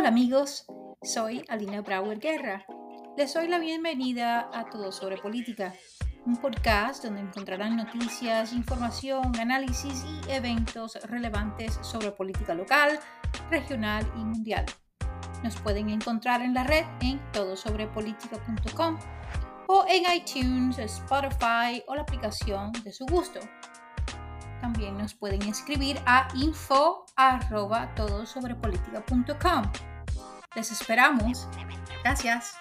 Hola amigos, soy Alina Brauer Guerra. Les doy la bienvenida a Todo sobre Política, un podcast donde encontrarán noticias, información, análisis y eventos relevantes sobre política local, regional y mundial. Nos pueden encontrar en la red en todosobrepolitica.com o en iTunes, Spotify o la aplicación de su gusto. También nos pueden escribir a info arroba Les esperamos. Gracias.